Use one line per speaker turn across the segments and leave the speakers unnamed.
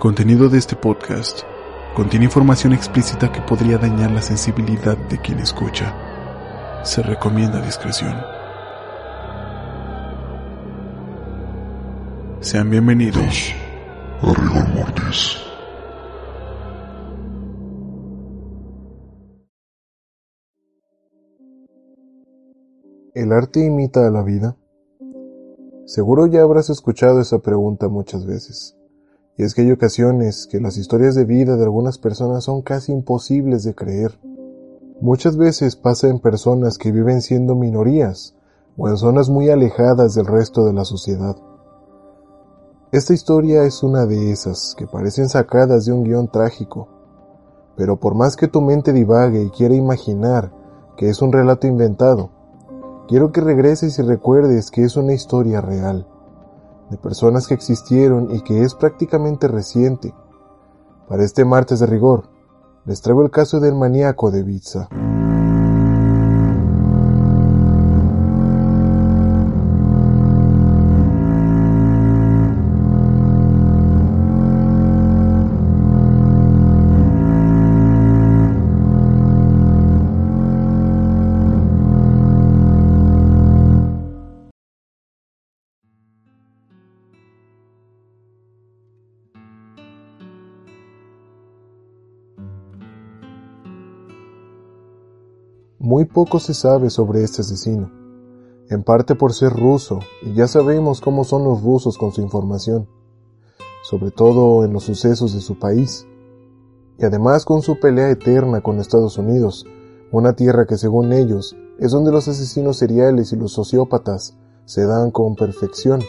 contenido de este podcast contiene información explícita que podría dañar la sensibilidad de quien escucha. Se recomienda discreción. Sean bienvenidos
a Rigor Mortis.
¿El arte imita a la vida? Seguro ya habrás escuchado esa pregunta muchas veces. Y es que hay ocasiones que las historias de vida de algunas personas son casi imposibles de creer. Muchas veces pasa en personas que viven siendo minorías o en zonas muy alejadas del resto de la sociedad. Esta historia es una de esas que parecen sacadas de un guion trágico, pero por más que tu mente divague y quiera imaginar que es un relato inventado, quiero que regreses y recuerdes que es una historia real, de personas que existieron y que es prácticamente reciente. Para este martes de rigor, les traigo el caso del maníaco de Ibiza. Muy poco se sabe sobre este asesino, en parte por ser ruso, y ya sabemos cómo son los rusos con su información, sobre todo en los sucesos de su país, y además con su pelea eterna con Estados Unidos, una tierra que según ellos es donde los asesinos seriales y los sociópatas se dan con perfección,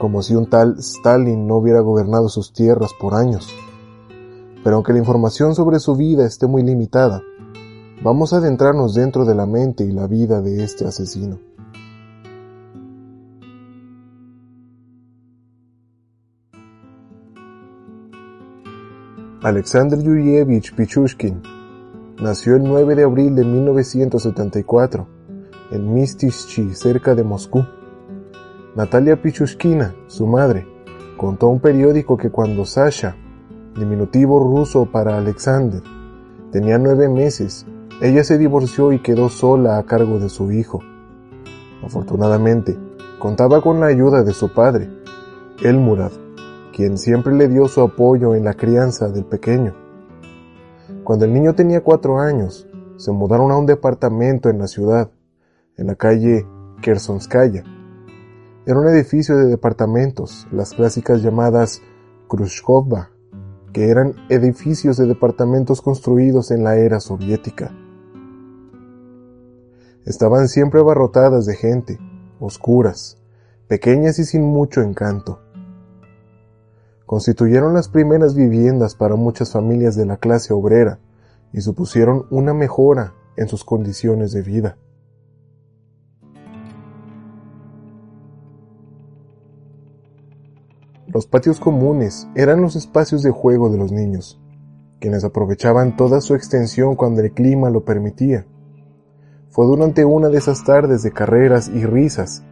como si un tal Stalin no hubiera gobernado sus tierras por años. Pero aunque la información sobre su vida esté muy limitada, Vamos a adentrarnos dentro de la mente y la vida de este asesino. Alexander Yurievich Pichushkin nació el 9 de abril de 1974 en Mistishchi, cerca de Moscú. Natalia Pichushkina, su madre, contó a un periódico que cuando Sasha, diminutivo ruso para Alexander, tenía nueve meses, ella se divorció y quedó sola a cargo de su hijo. Afortunadamente, contaba con la ayuda de su padre, Elmurad, quien siempre le dio su apoyo en la crianza del pequeño. Cuando el niño tenía cuatro años, se mudaron a un departamento en la ciudad, en la calle Kersonskaya. Era un edificio de departamentos, las clásicas llamadas Khrushchova, que eran edificios de departamentos construidos en la era soviética. Estaban siempre abarrotadas de gente, oscuras, pequeñas y sin mucho encanto. Constituyeron las primeras viviendas para muchas familias de la clase obrera y supusieron una mejora en sus condiciones de vida. Los patios comunes eran los espacios de juego de los niños, quienes aprovechaban toda su extensión cuando el clima lo permitía fue durante una de esas tardes de carreras y risas,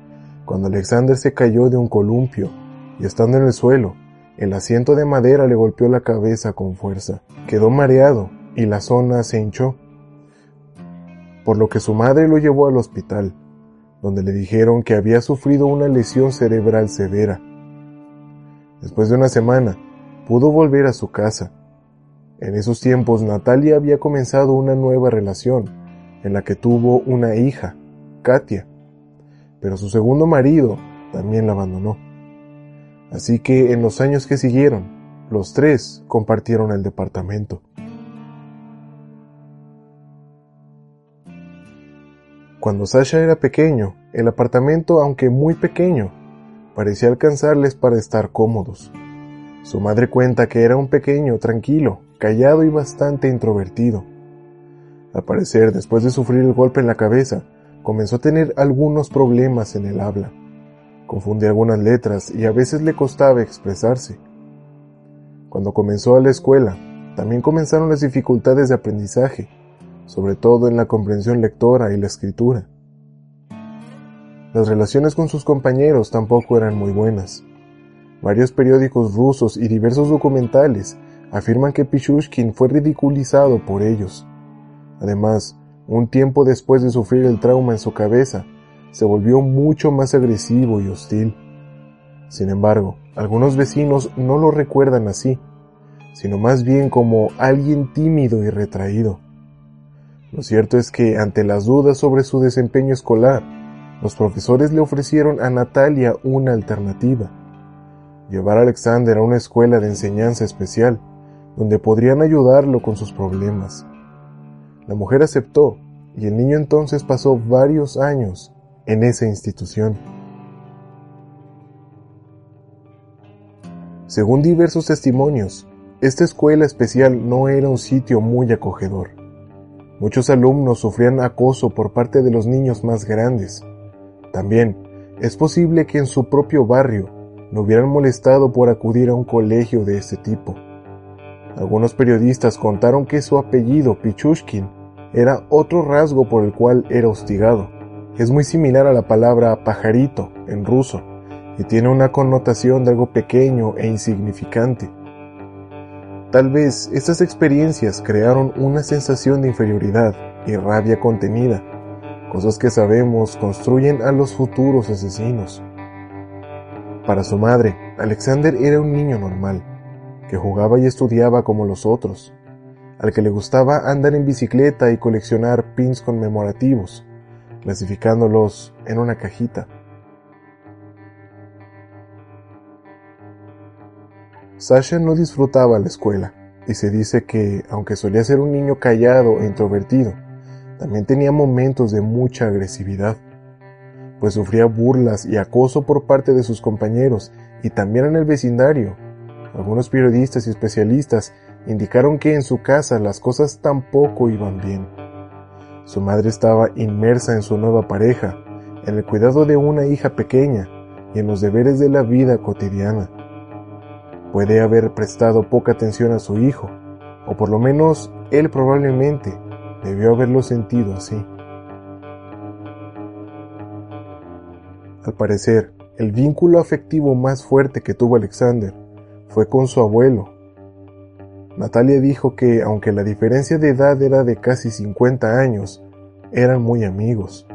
cuando Alexander se cayó de un columpio y estando en el suelo, el asiento de madera le golpeó la cabeza con fuerza. Quedó mareado y la zona se hinchó, por lo que su madre lo llevó al hospital, donde le dijeron que había sufrido una lesión cerebral severa. Después de una semana, pudo volver a su casa. En esos tiempos Natalia había comenzado una nueva relación, en la que tuvo una hija, Katia, pero su segundo marido también la abandonó. Así que en los años que siguieron, los tres compartieron el departamento. Cuando Sasha era pequeño, el apartamento, aunque muy pequeño, parecía alcanzarles para estar cómodos. Su madre cuenta que era un pequeño, tranquilo, callado y bastante introvertido. Al parecer, después de sufrir el golpe en la cabeza, comenzó a tener algunos problemas en el habla. Confundía algunas letras y a veces le costaba expresarse. Cuando comenzó a la escuela, también comenzaron las dificultades de aprendizaje, sobre todo en la comprensión lectora y la escritura. Las relaciones con sus compañeros tampoco eran muy buenas. Varios periódicos rusos y diversos documentales afirman que Pichushkin fue ridiculizado por ellos. Además, un tiempo después de sufrir el trauma en su cabeza, se volvió mucho más agresivo y hostil. Sin embargo, algunos vecinos no lo recuerdan así, sino más bien como alguien tímido y retraído. Lo cierto es que ante las dudas sobre su desempeño escolar, los profesores le ofrecieron a Natalia una alternativa. Llevar a Alexander a una escuela de enseñanza especial, donde podrían ayudarlo con sus problemas. La mujer aceptó y el niño entonces pasó varios años en esa institución. Según diversos testimonios, esta escuela especial no era un sitio muy acogedor. Muchos alumnos sufrían acoso por parte de los niños más grandes. También es posible que en su propio barrio lo hubieran molestado por acudir a un colegio de este tipo. Algunos periodistas contaron que su apellido, Pichushkin, era otro rasgo por el cual era hostigado. Es muy similar a la palabra pajarito en ruso y tiene una connotación de algo pequeño e insignificante. Tal vez estas experiencias crearon una sensación de inferioridad y rabia contenida, cosas que sabemos construyen a los futuros asesinos. Para su madre, Alexander era un niño normal, que jugaba y estudiaba como los otros, al que le gustaba andar en bicicleta y coleccionar pins conmemorativos, clasificándolos en una cajita. Sasha no disfrutaba la escuela, y se dice que, aunque solía ser un niño callado e introvertido, también tenía momentos de mucha agresividad, pues sufría burlas y acoso por parte de sus compañeros y también en el vecindario. Algunos periodistas y especialistas indicaron que en su casa las cosas tampoco iban bien. Su madre estaba inmersa en su nueva pareja, en el cuidado de una hija pequeña y en los deberes de la vida cotidiana. Puede haber prestado poca atención a su hijo, o por lo menos él probablemente debió haberlo sentido así. Al parecer, el vínculo afectivo más fuerte que tuvo Alexander fue con su abuelo. Natalia dijo que, aunque la diferencia de edad era de casi 50 años, eran muy amigos.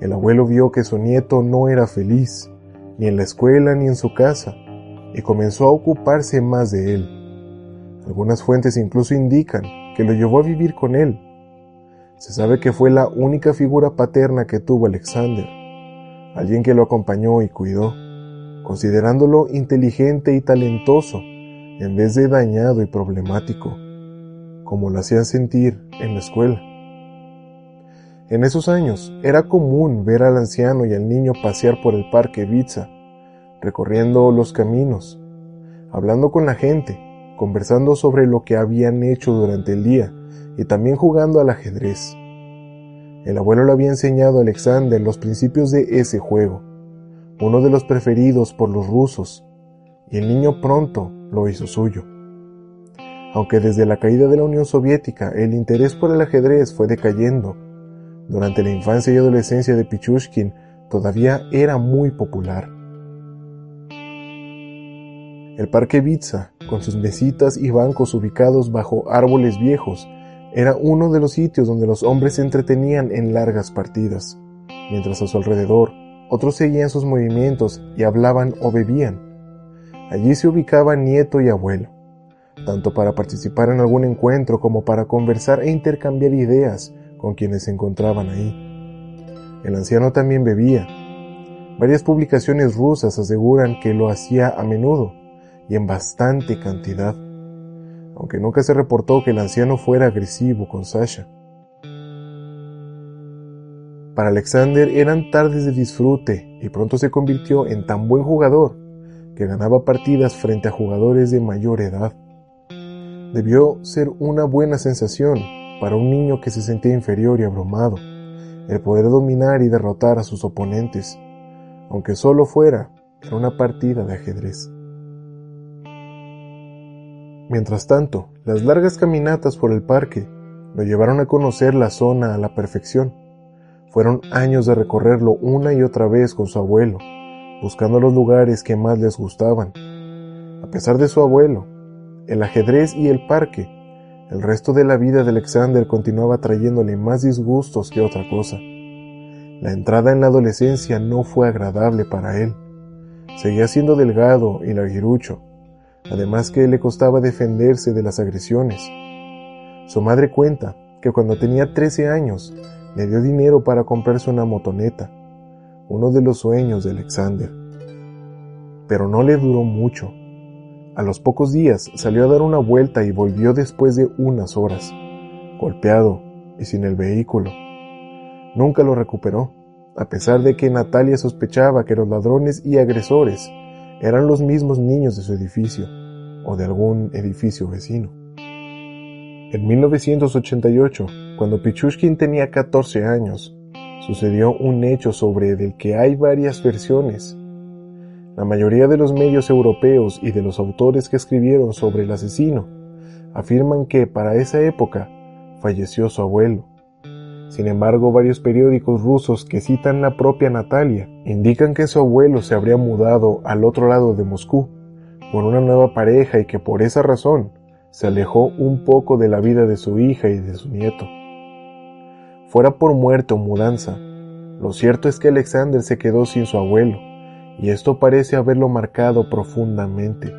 El abuelo vio que su nieto no era feliz, ni en la escuela ni en su casa, y comenzó a ocuparse más de él. Algunas fuentes incluso indican que lo llevó a vivir con él. Se sabe que fue la única figura paterna que tuvo Alexander, alguien que lo acompañó y cuidó, considerándolo inteligente y talentoso en vez de dañado y problemático, como lo hacían sentir en la escuela. En esos años era común ver al anciano y al niño pasear por el parque Vitza, recorriendo los caminos, hablando con la gente, conversando sobre lo que habían hecho durante el día y también jugando al ajedrez. El abuelo le había enseñado a Alexander los principios de ese juego, uno de los preferidos por los rusos, y el niño pronto lo hizo suyo. Aunque desde la caída de la Unión Soviética el interés por el ajedrez fue decayendo, durante la infancia y adolescencia de Pichushkin todavía era muy popular. El parque Vitsa, con sus mesitas y bancos ubicados bajo árboles viejos, era uno de los sitios donde los hombres se entretenían en largas partidas, mientras a su alrededor otros seguían sus movimientos y hablaban o bebían. Allí se ubicaban nieto y abuelo, tanto para participar en algún encuentro como para conversar e intercambiar ideas con quienes se encontraban ahí. El anciano también bebía. Varias publicaciones rusas aseguran que lo hacía a menudo, y en bastante cantidad, aunque nunca se reportó que el anciano fuera agresivo con Sasha. Para Alexander eran tardes de disfrute y pronto se convirtió en tan buen jugador que ganaba partidas frente a jugadores de mayor edad. Debió ser una buena sensación para un niño que se sentía inferior y abrumado, el poder dominar y derrotar a sus oponentes, aunque solo fuera en una partida de ajedrez. Mientras tanto, las largas caminatas por el parque lo llevaron a conocer la zona a la perfección. Fueron años de recorrerlo una y otra vez con su abuelo, buscando los lugares que más les gustaban. A pesar de su abuelo, el ajedrez y el parque, el resto de la vida de Alexander continuaba trayéndole más disgustos que otra cosa. La entrada en la adolescencia no fue agradable para él. Seguía siendo delgado y larguirucho, además que le costaba defenderse de las agresiones. Su madre cuenta que cuando tenía 13 años le dio dinero para comprarse una motoneta, uno de los sueños de Alexander. Pero no le duró mucho. A los pocos días salió a dar una vuelta y volvió después de unas horas, golpeado y sin el vehículo. Nunca lo recuperó, a pesar de que Natalia sospechaba que los ladrones y agresores eran los mismos niños de su edificio o de algún edificio vecino. En 1988, cuando Pichushkin tenía 14 años, sucedió un hecho sobre el que hay varias versiones. La mayoría de los medios europeos y de los autores que escribieron sobre el asesino afirman que para esa época falleció su abuelo. Sin embargo, varios periódicos rusos que citan la propia Natalia indican que su abuelo se habría mudado al otro lado de Moscú por una nueva pareja y que por esa razón se alejó un poco de la vida de su hija y de su nieto fuera por muerte o mudanza. Lo cierto es que Alexander se quedó sin su abuelo, y esto parece haberlo marcado profundamente,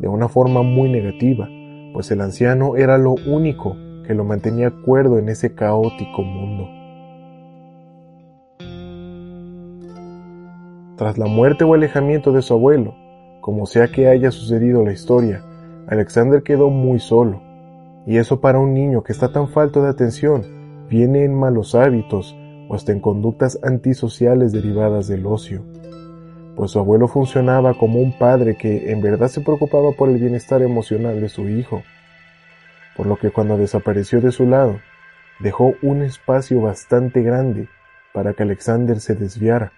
de una forma muy negativa, pues el anciano era lo único que lo mantenía cuerdo en ese caótico mundo. Tras la muerte o alejamiento de su abuelo, como sea que haya sucedido la historia, Alexander quedó muy solo, y eso para un niño que está tan falto de atención viene en malos hábitos o hasta en conductas antisociales derivadas del ocio, pues su abuelo funcionaba como un padre que en verdad se preocupaba por el bienestar emocional de su hijo, por lo que cuando desapareció de su lado, dejó un espacio bastante grande para que Alexander se desviara.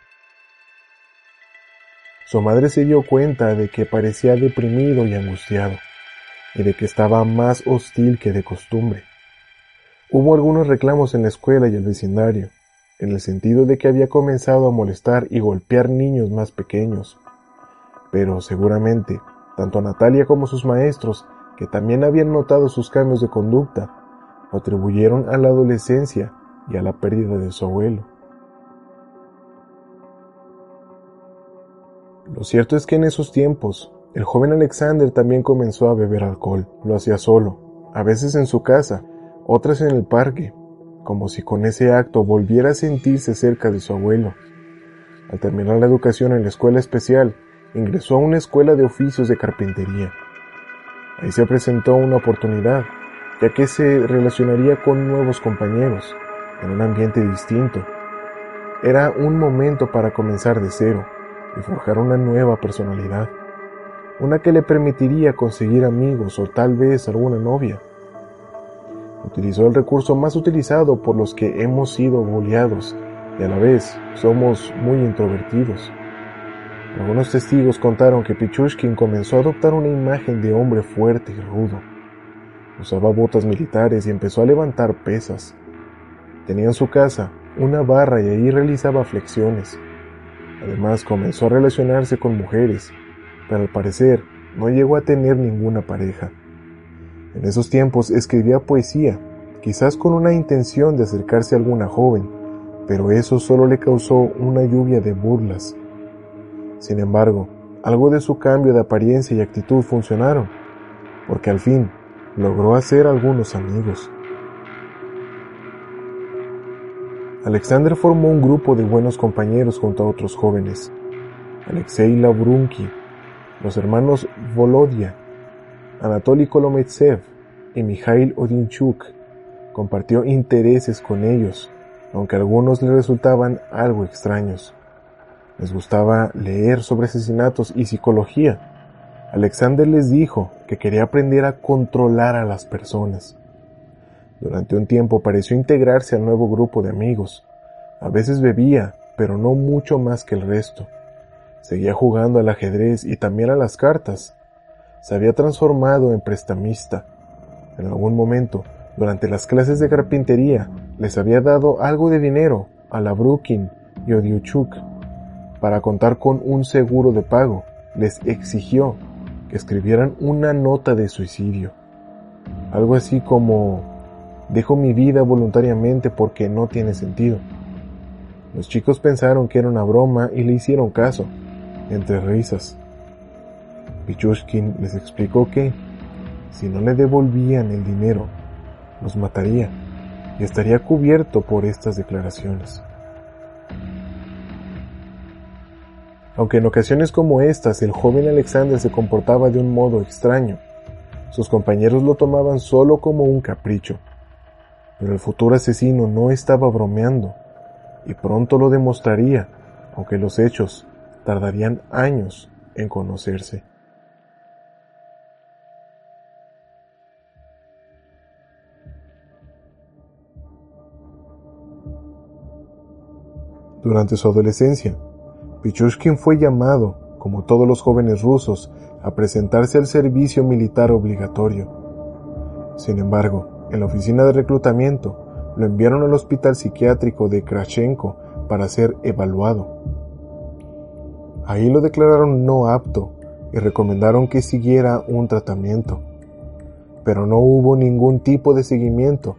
Su madre se dio cuenta de que parecía deprimido y angustiado, y de que estaba más hostil que de costumbre. Hubo algunos reclamos en la escuela y el vecindario, en el sentido de que había comenzado a molestar y golpear niños más pequeños. Pero seguramente, tanto Natalia como sus maestros, que también habían notado sus cambios de conducta, lo atribuyeron a la adolescencia y a la pérdida de su abuelo. Lo cierto es que en esos tiempos, el joven Alexander también comenzó a beber alcohol. Lo hacía solo, a veces en su casa, otras en el parque, como si con ese acto volviera a sentirse cerca de su abuelo. Al terminar la educación en la escuela especial, ingresó a una escuela de oficios de carpintería. Ahí se presentó una oportunidad, ya que se relacionaría con nuevos compañeros, en un ambiente distinto. Era un momento para comenzar de cero y forjar una nueva personalidad, una que le permitiría conseguir amigos o tal vez alguna novia utilizó el recurso más utilizado por los que hemos sido boleados y a la vez somos muy introvertidos. Algunos testigos contaron que Pichushkin comenzó a adoptar una imagen de hombre fuerte y rudo. Usaba botas militares y empezó a levantar pesas. Tenía en su casa una barra y ahí realizaba flexiones. Además comenzó a relacionarse con mujeres, pero al parecer no llegó a tener ninguna pareja. En esos tiempos escribía poesía, quizás con una intención de acercarse a alguna joven, pero eso solo le causó una lluvia de burlas. Sin embargo, algo de su cambio de apariencia y actitud funcionaron, porque al fin logró hacer algunos amigos. Alexander formó un grupo de buenos compañeros junto a otros jóvenes. Alexei Labrunki, los hermanos Volodia Anatoly Kolometsev y Mikhail Odinchuk. Compartió intereses con ellos, aunque algunos le resultaban algo extraños. Les gustaba leer sobre asesinatos y psicología. Alexander les dijo que quería aprender a controlar a las personas. Durante un tiempo pareció integrarse al nuevo grupo de amigos. A veces bebía, pero no mucho más que el resto. Seguía jugando al ajedrez y también a las cartas, se había transformado en prestamista. En algún momento, durante las clases de carpintería, les había dado algo de dinero a la Brukin y Odiuchuk. para contar con un seguro de pago, les exigió que escribieran una nota de suicidio. Algo así como, dejo mi vida voluntariamente porque no tiene sentido. Los chicos pensaron que era una broma y le hicieron caso, entre risas. Pichushkin les explicó que, si no le devolvían el dinero, los mataría y estaría cubierto por estas declaraciones. Aunque en ocasiones como estas el joven Alexander se comportaba de un modo extraño, sus compañeros lo tomaban solo como un capricho. Pero el futuro asesino no estaba bromeando, y pronto lo demostraría, aunque los hechos tardarían años en conocerse. Durante su adolescencia, Pichushkin fue llamado, como todos los jóvenes rusos, a presentarse al servicio militar obligatorio. Sin embargo, en la oficina de reclutamiento, lo enviaron al hospital psiquiátrico de Krashenko para ser evaluado. Ahí lo declararon no apto y recomendaron que siguiera un tratamiento. Pero no hubo ningún tipo de seguimiento.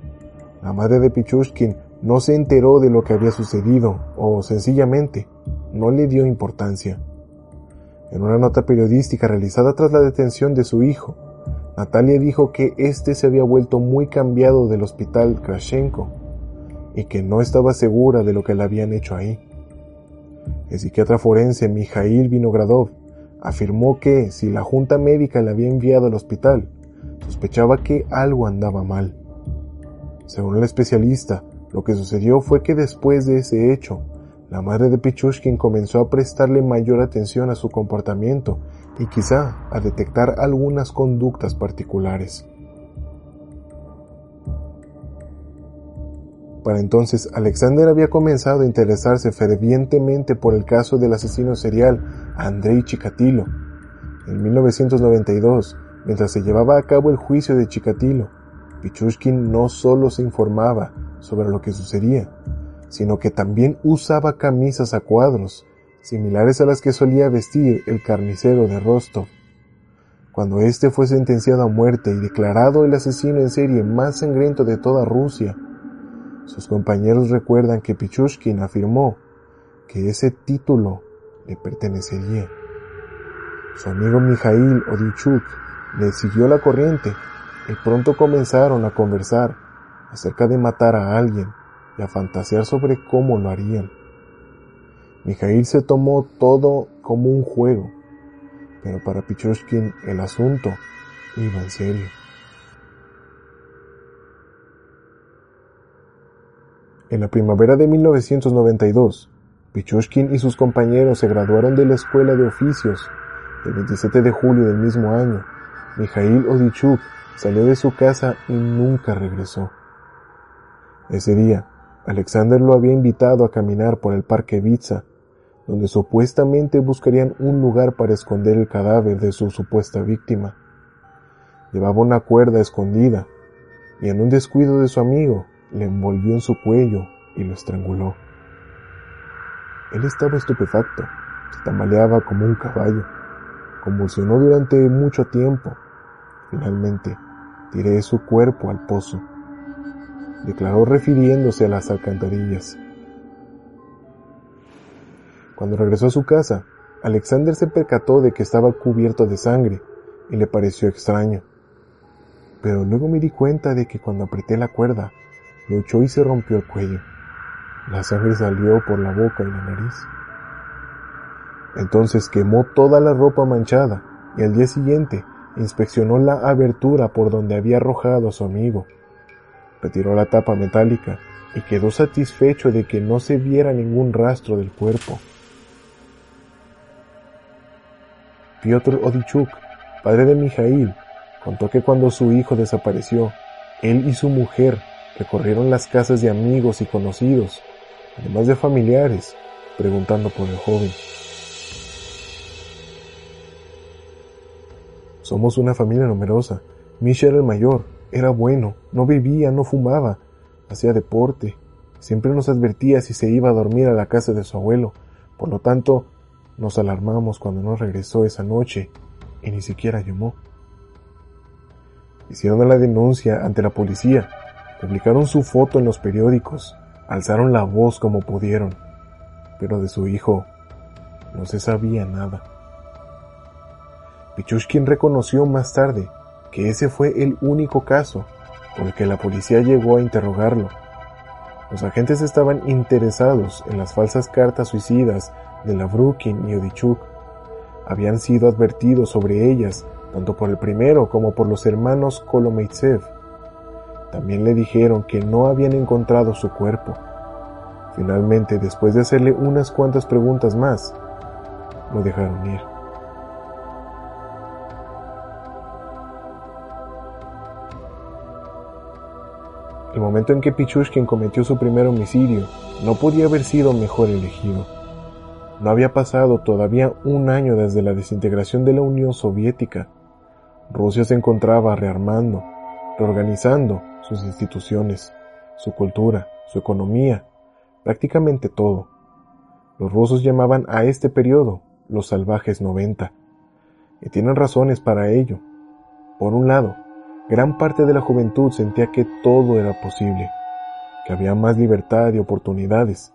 La madre de Pichushkin no se enteró de lo que había sucedido o sencillamente no le dio importancia. En una nota periodística realizada tras la detención de su hijo, Natalia dijo que éste se había vuelto muy cambiado del hospital Krashenko y que no estaba segura de lo que le habían hecho ahí. El psiquiatra forense Mikhail Vinogradov afirmó que si la junta médica le había enviado al hospital, sospechaba que algo andaba mal. Según el especialista, lo que sucedió fue que después de ese hecho, la madre de Pichushkin comenzó a prestarle mayor atención a su comportamiento y quizá a detectar algunas conductas particulares. Para entonces, Alexander había comenzado a interesarse fervientemente por el caso del asesino serial Andrei Chikatilo. En 1992, mientras se llevaba a cabo el juicio de Chikatilo, Pichushkin no solo se informaba sobre lo que sucedía, sino que también usaba camisas a cuadros, similares a las que solía vestir el carnicero de Rostov. Cuando éste fue sentenciado a muerte y declarado el asesino en serie más sangriento de toda Rusia, sus compañeros recuerdan que Pichushkin afirmó que ese título le pertenecería. Su amigo Mikhail Odichuk le siguió la corriente y pronto comenzaron a conversar acerca de matar a alguien y a fantasear sobre cómo lo harían. Mijail se tomó todo como un juego, pero para Pichushkin el asunto iba en serio. En la primavera de 1992, Pichushkin y sus compañeros se graduaron de la Escuela de Oficios. El 27 de julio del mismo año, Mijail Odichuk salió de su casa y nunca regresó. Ese día, Alexander lo había invitado a caminar por el parque Vitsa, donde supuestamente buscarían un lugar para esconder el cadáver de su supuesta víctima. Llevaba una cuerda escondida, y en un descuido de su amigo le envolvió en su cuello y lo estranguló. Él estaba estupefacto, se tambaleaba como un caballo, convulsionó durante mucho tiempo. Finalmente, tiré su cuerpo al pozo declaró refiriéndose a las alcantarillas. Cuando regresó a su casa, Alexander se percató de que estaba cubierto de sangre y le pareció extraño. Pero luego me di cuenta de que cuando apreté la cuerda, luchó y se rompió el cuello. La sangre salió por la boca y la nariz. Entonces quemó toda la ropa manchada y al día siguiente inspeccionó la abertura por donde había arrojado a su amigo retiró la tapa metálica y quedó satisfecho de que no se viera ningún rastro del cuerpo. Piotr Odichuk, padre de Mijail, contó que cuando su hijo desapareció, él y su mujer recorrieron las casas de amigos y conocidos, además de familiares, preguntando por el joven. Somos una familia numerosa. Era el mayor, era bueno, no bebía, no fumaba, hacía deporte, siempre nos advertía si se iba a dormir a la casa de su abuelo, por lo tanto, Nos alarmamos cuando no regresó esa noche y ni siquiera llamó. Hicieron la denuncia ante la policía, publicaron su foto en los periódicos, alzaron la voz como pudieron, pero de su hijo no se sabía nada. Pichushkin reconoció más tarde que ese fue el único caso por el que la policía llegó a interrogarlo. Los agentes estaban interesados en las falsas cartas suicidas de Lavrukin y Odichuk. Habían sido advertidos sobre ellas tanto por el primero como por los hermanos Kolomeitsev. También le dijeron que no habían encontrado su cuerpo. Finalmente, después de hacerle unas cuantas preguntas más, lo dejaron ir. El momento en que Pichushkin cometió su primer homicidio no podía haber sido mejor elegido. No había pasado todavía un año desde la desintegración de la Unión Soviética. Rusia se encontraba rearmando, reorganizando sus instituciones, su cultura, su economía, prácticamente todo. Los rusos llamaban a este periodo los salvajes 90, y tienen razones para ello. Por un lado, gran parte de la juventud sentía que todo era posible, que había más libertad y oportunidades.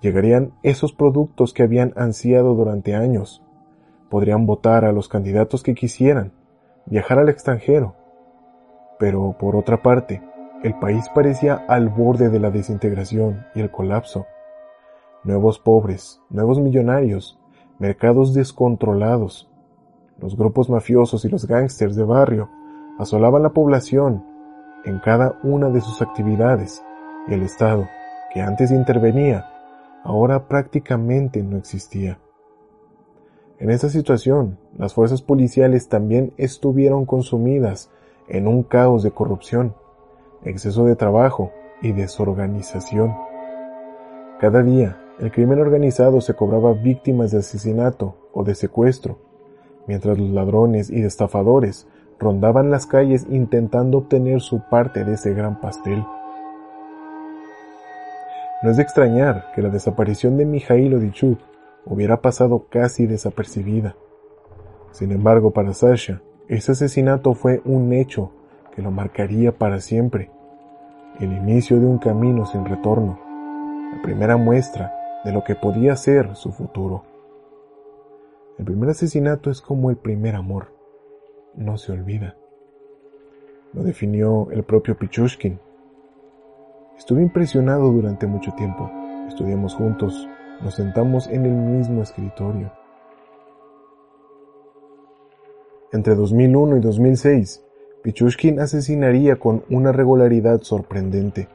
Llegarían esos productos que habían ansiado durante años. Podrían votar a los candidatos que quisieran, viajar al extranjero. Pero, por otra parte, el país parecía al borde de la desintegración y el colapso. Nuevos pobres, nuevos millonarios, mercados descontrolados. Los grupos mafiosos y los gángsters de barrio asolaban la población en cada una de sus actividades y el Estado, que antes intervenía, ahora prácticamente no existía. En esta situación, las fuerzas policiales también estuvieron consumidas en un caos de corrupción, exceso de trabajo y desorganización. Cada día, el crimen organizado se cobraba víctimas de asesinato o de secuestro, mientras los ladrones y estafadores rondaban las calles intentando obtener su parte de ese gran pastel. No es de extrañar que la desaparición de Mijailo Odichuk hubiera pasado casi desapercibida. Sin embargo, para Sasha, ese asesinato fue un hecho que lo marcaría para siempre, el inicio de un camino sin retorno, la primera muestra de lo que podía ser su futuro. El primer asesinato es como el primer amor no se olvida. Lo definió el propio Pichushkin. Estuve impresionado durante mucho tiempo. Estudiamos juntos, nos sentamos en el mismo escritorio. Entre 2001 y 2006, Pichushkin asesinaría con una regularidad sorprendente,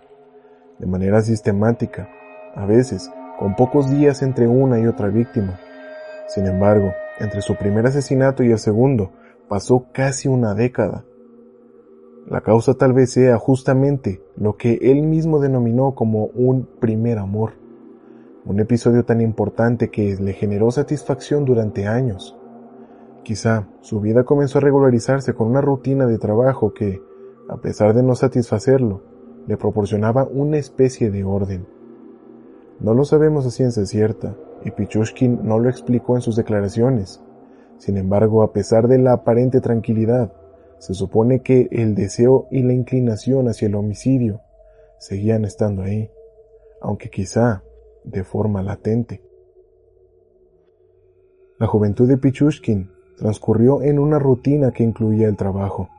de manera sistemática, a veces con pocos días entre una y otra víctima. Sin embargo, entre su primer asesinato y el segundo, pasó casi una década. La causa tal vez sea justamente lo que él mismo denominó como un primer amor, un episodio tan importante que le generó satisfacción durante años. Quizá su vida comenzó a regularizarse con una rutina de trabajo que, a pesar de no satisfacerlo, le proporcionaba una especie de orden. No lo sabemos a ciencia cierta, y Pichushkin no lo explicó en sus declaraciones, sin embargo, a pesar de la aparente tranquilidad, se supone que el deseo y la inclinación hacia el homicidio seguían estando ahí, aunque quizá de forma latente. La juventud de Pichushkin transcurrió en una rutina que incluía el trabajo,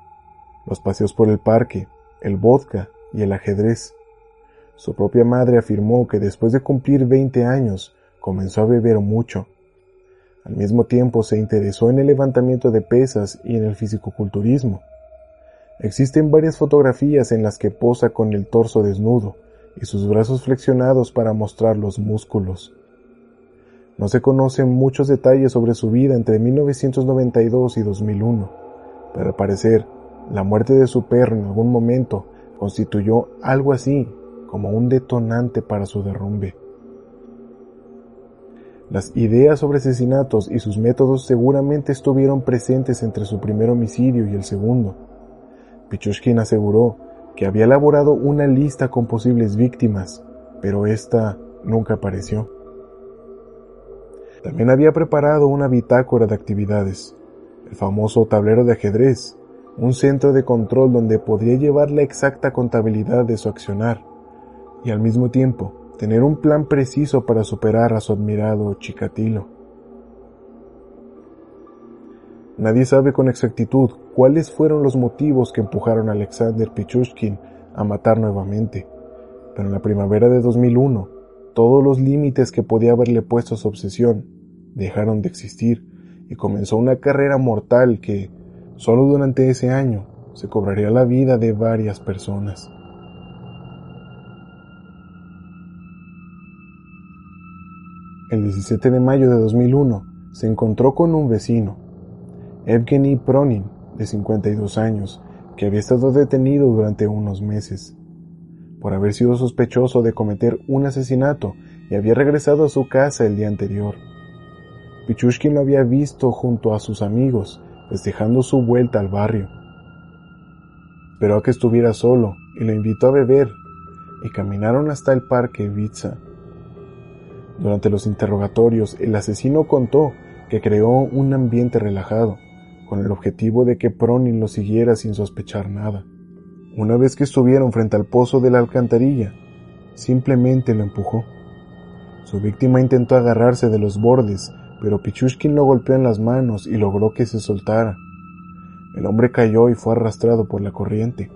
los paseos por el parque, el vodka y el ajedrez. Su propia madre afirmó que después de cumplir 20 años comenzó a beber mucho al mismo tiempo se interesó en el levantamiento de pesas y en el fisicoculturismo. Existen varias fotografías en las que posa con el torso desnudo y sus brazos flexionados para mostrar los músculos. No se conocen muchos detalles sobre su vida entre 1992 y 2001, pero al parecer la muerte de su perro en algún momento constituyó algo así como un detonante para su derrumbe. Las ideas sobre asesinatos y sus métodos seguramente estuvieron presentes entre su primer homicidio y el segundo. Pichushkin aseguró que había elaborado una lista con posibles víctimas, pero esta nunca apareció. También había preparado una bitácora de actividades, el famoso tablero de ajedrez, un centro de control donde podría llevar la exacta contabilidad de su accionar y al mismo tiempo tener un plan preciso para superar a su admirado Chikatilo. Nadie sabe con exactitud cuáles fueron los motivos que empujaron a Alexander Pichushkin a matar nuevamente, pero en la primavera de 2001, todos los límites que podía haberle puesto su obsesión dejaron de existir y comenzó una carrera mortal que, solo durante ese año, se cobraría la vida de varias personas. El 17 de mayo de 2001 se encontró con un vecino, Evgeny Pronin, de 52 años, que había estado detenido durante unos meses por haber sido sospechoso de cometer un asesinato y había regresado a su casa el día anterior. Pichushkin lo había visto junto a sus amigos, festejando su vuelta al barrio. Esperó a que estuviera solo y lo invitó a beber, y caminaron hasta el parque Vitsa. Durante los interrogatorios, el asesino contó que creó un ambiente relajado, con el objetivo de que Pronin lo siguiera sin sospechar nada. Una vez que estuvieron frente al pozo de la alcantarilla, simplemente lo empujó. Su víctima intentó agarrarse de los bordes, pero Pichushkin lo golpeó en las manos y logró que se soltara. El hombre cayó y fue arrastrado por la corriente.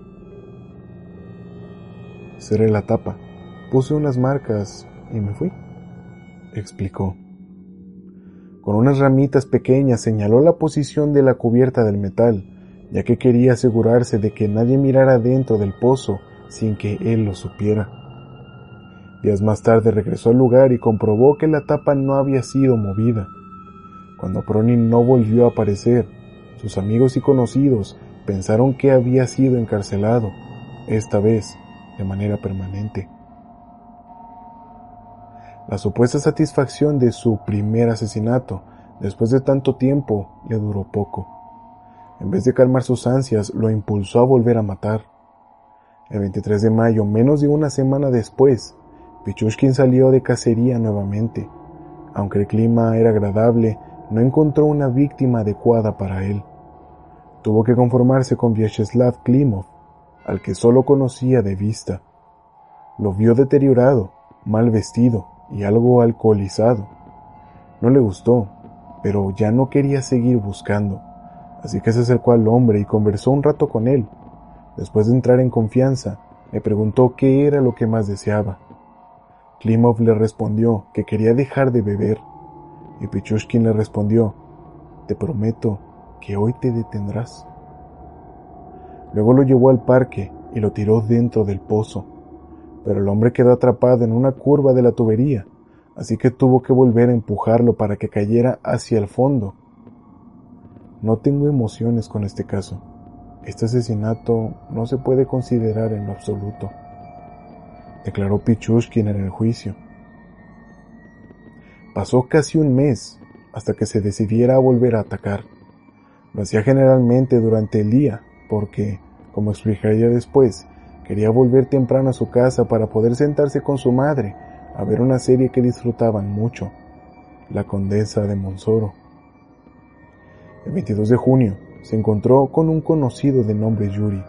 Cerré la tapa, puse unas marcas y me fui, explicó. Con unas ramitas pequeñas señaló la posición de la cubierta del metal, ya que quería asegurarse de que nadie mirara dentro del pozo sin que él lo supiera. Días más tarde regresó al lugar y comprobó que la tapa no había sido movida. Cuando Pronin no volvió a aparecer, sus amigos y conocidos pensaron que había sido encarcelado, esta vez de manera permanente. La supuesta satisfacción de su primer asesinato, después de tanto tiempo, le duró poco. En vez de calmar sus ansias, lo impulsó a volver a matar. El 23 de mayo, menos de una semana después, Pichushkin salió de cacería nuevamente. Aunque el clima era agradable, no encontró una víctima adecuada para él. Tuvo que conformarse con Vyacheslav Klimov, al que solo conocía de vista. Lo vio deteriorado, mal vestido y algo alcoholizado. No le gustó, pero ya no quería seguir buscando, así que se acercó al hombre y conversó un rato con él. Después de entrar en confianza, le preguntó qué era lo que más deseaba. Klimov le respondió que quería dejar de beber, y Pichushkin le respondió, te prometo que hoy te detendrás. Luego lo llevó al parque y lo tiró dentro del pozo, pero el hombre quedó atrapado en una curva de la tubería, así que tuvo que volver a empujarlo para que cayera hacia el fondo. No tengo emociones con este caso. Este asesinato no se puede considerar en lo absoluto declaró Pichushkin en el juicio. Pasó casi un mes hasta que se decidiera a volver a atacar. Lo hacía generalmente durante el día, porque, como explicaría después, quería volver temprano a su casa para poder sentarse con su madre a ver una serie que disfrutaban mucho, La Condesa de Monsoro. El 22 de junio se encontró con un conocido de nombre Yuri.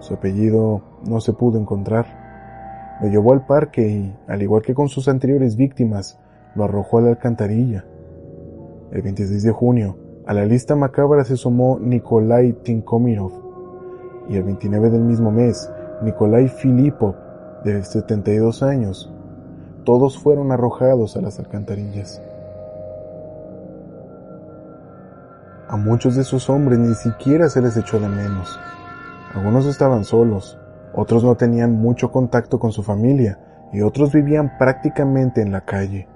Su apellido no se pudo encontrar. Lo llevó al parque y, al igual que con sus anteriores víctimas, lo arrojó a la alcantarilla. El 26 de junio, a la lista macabra se sumó Nikolai Tinkomirov y el 29 del mismo mes, Nikolai Filipov, de 72 años. Todos fueron arrojados a las alcantarillas. A muchos de esos hombres ni siquiera se les echó de menos. Algunos estaban solos, otros no tenían mucho contacto con su familia y otros vivían prácticamente en la calle.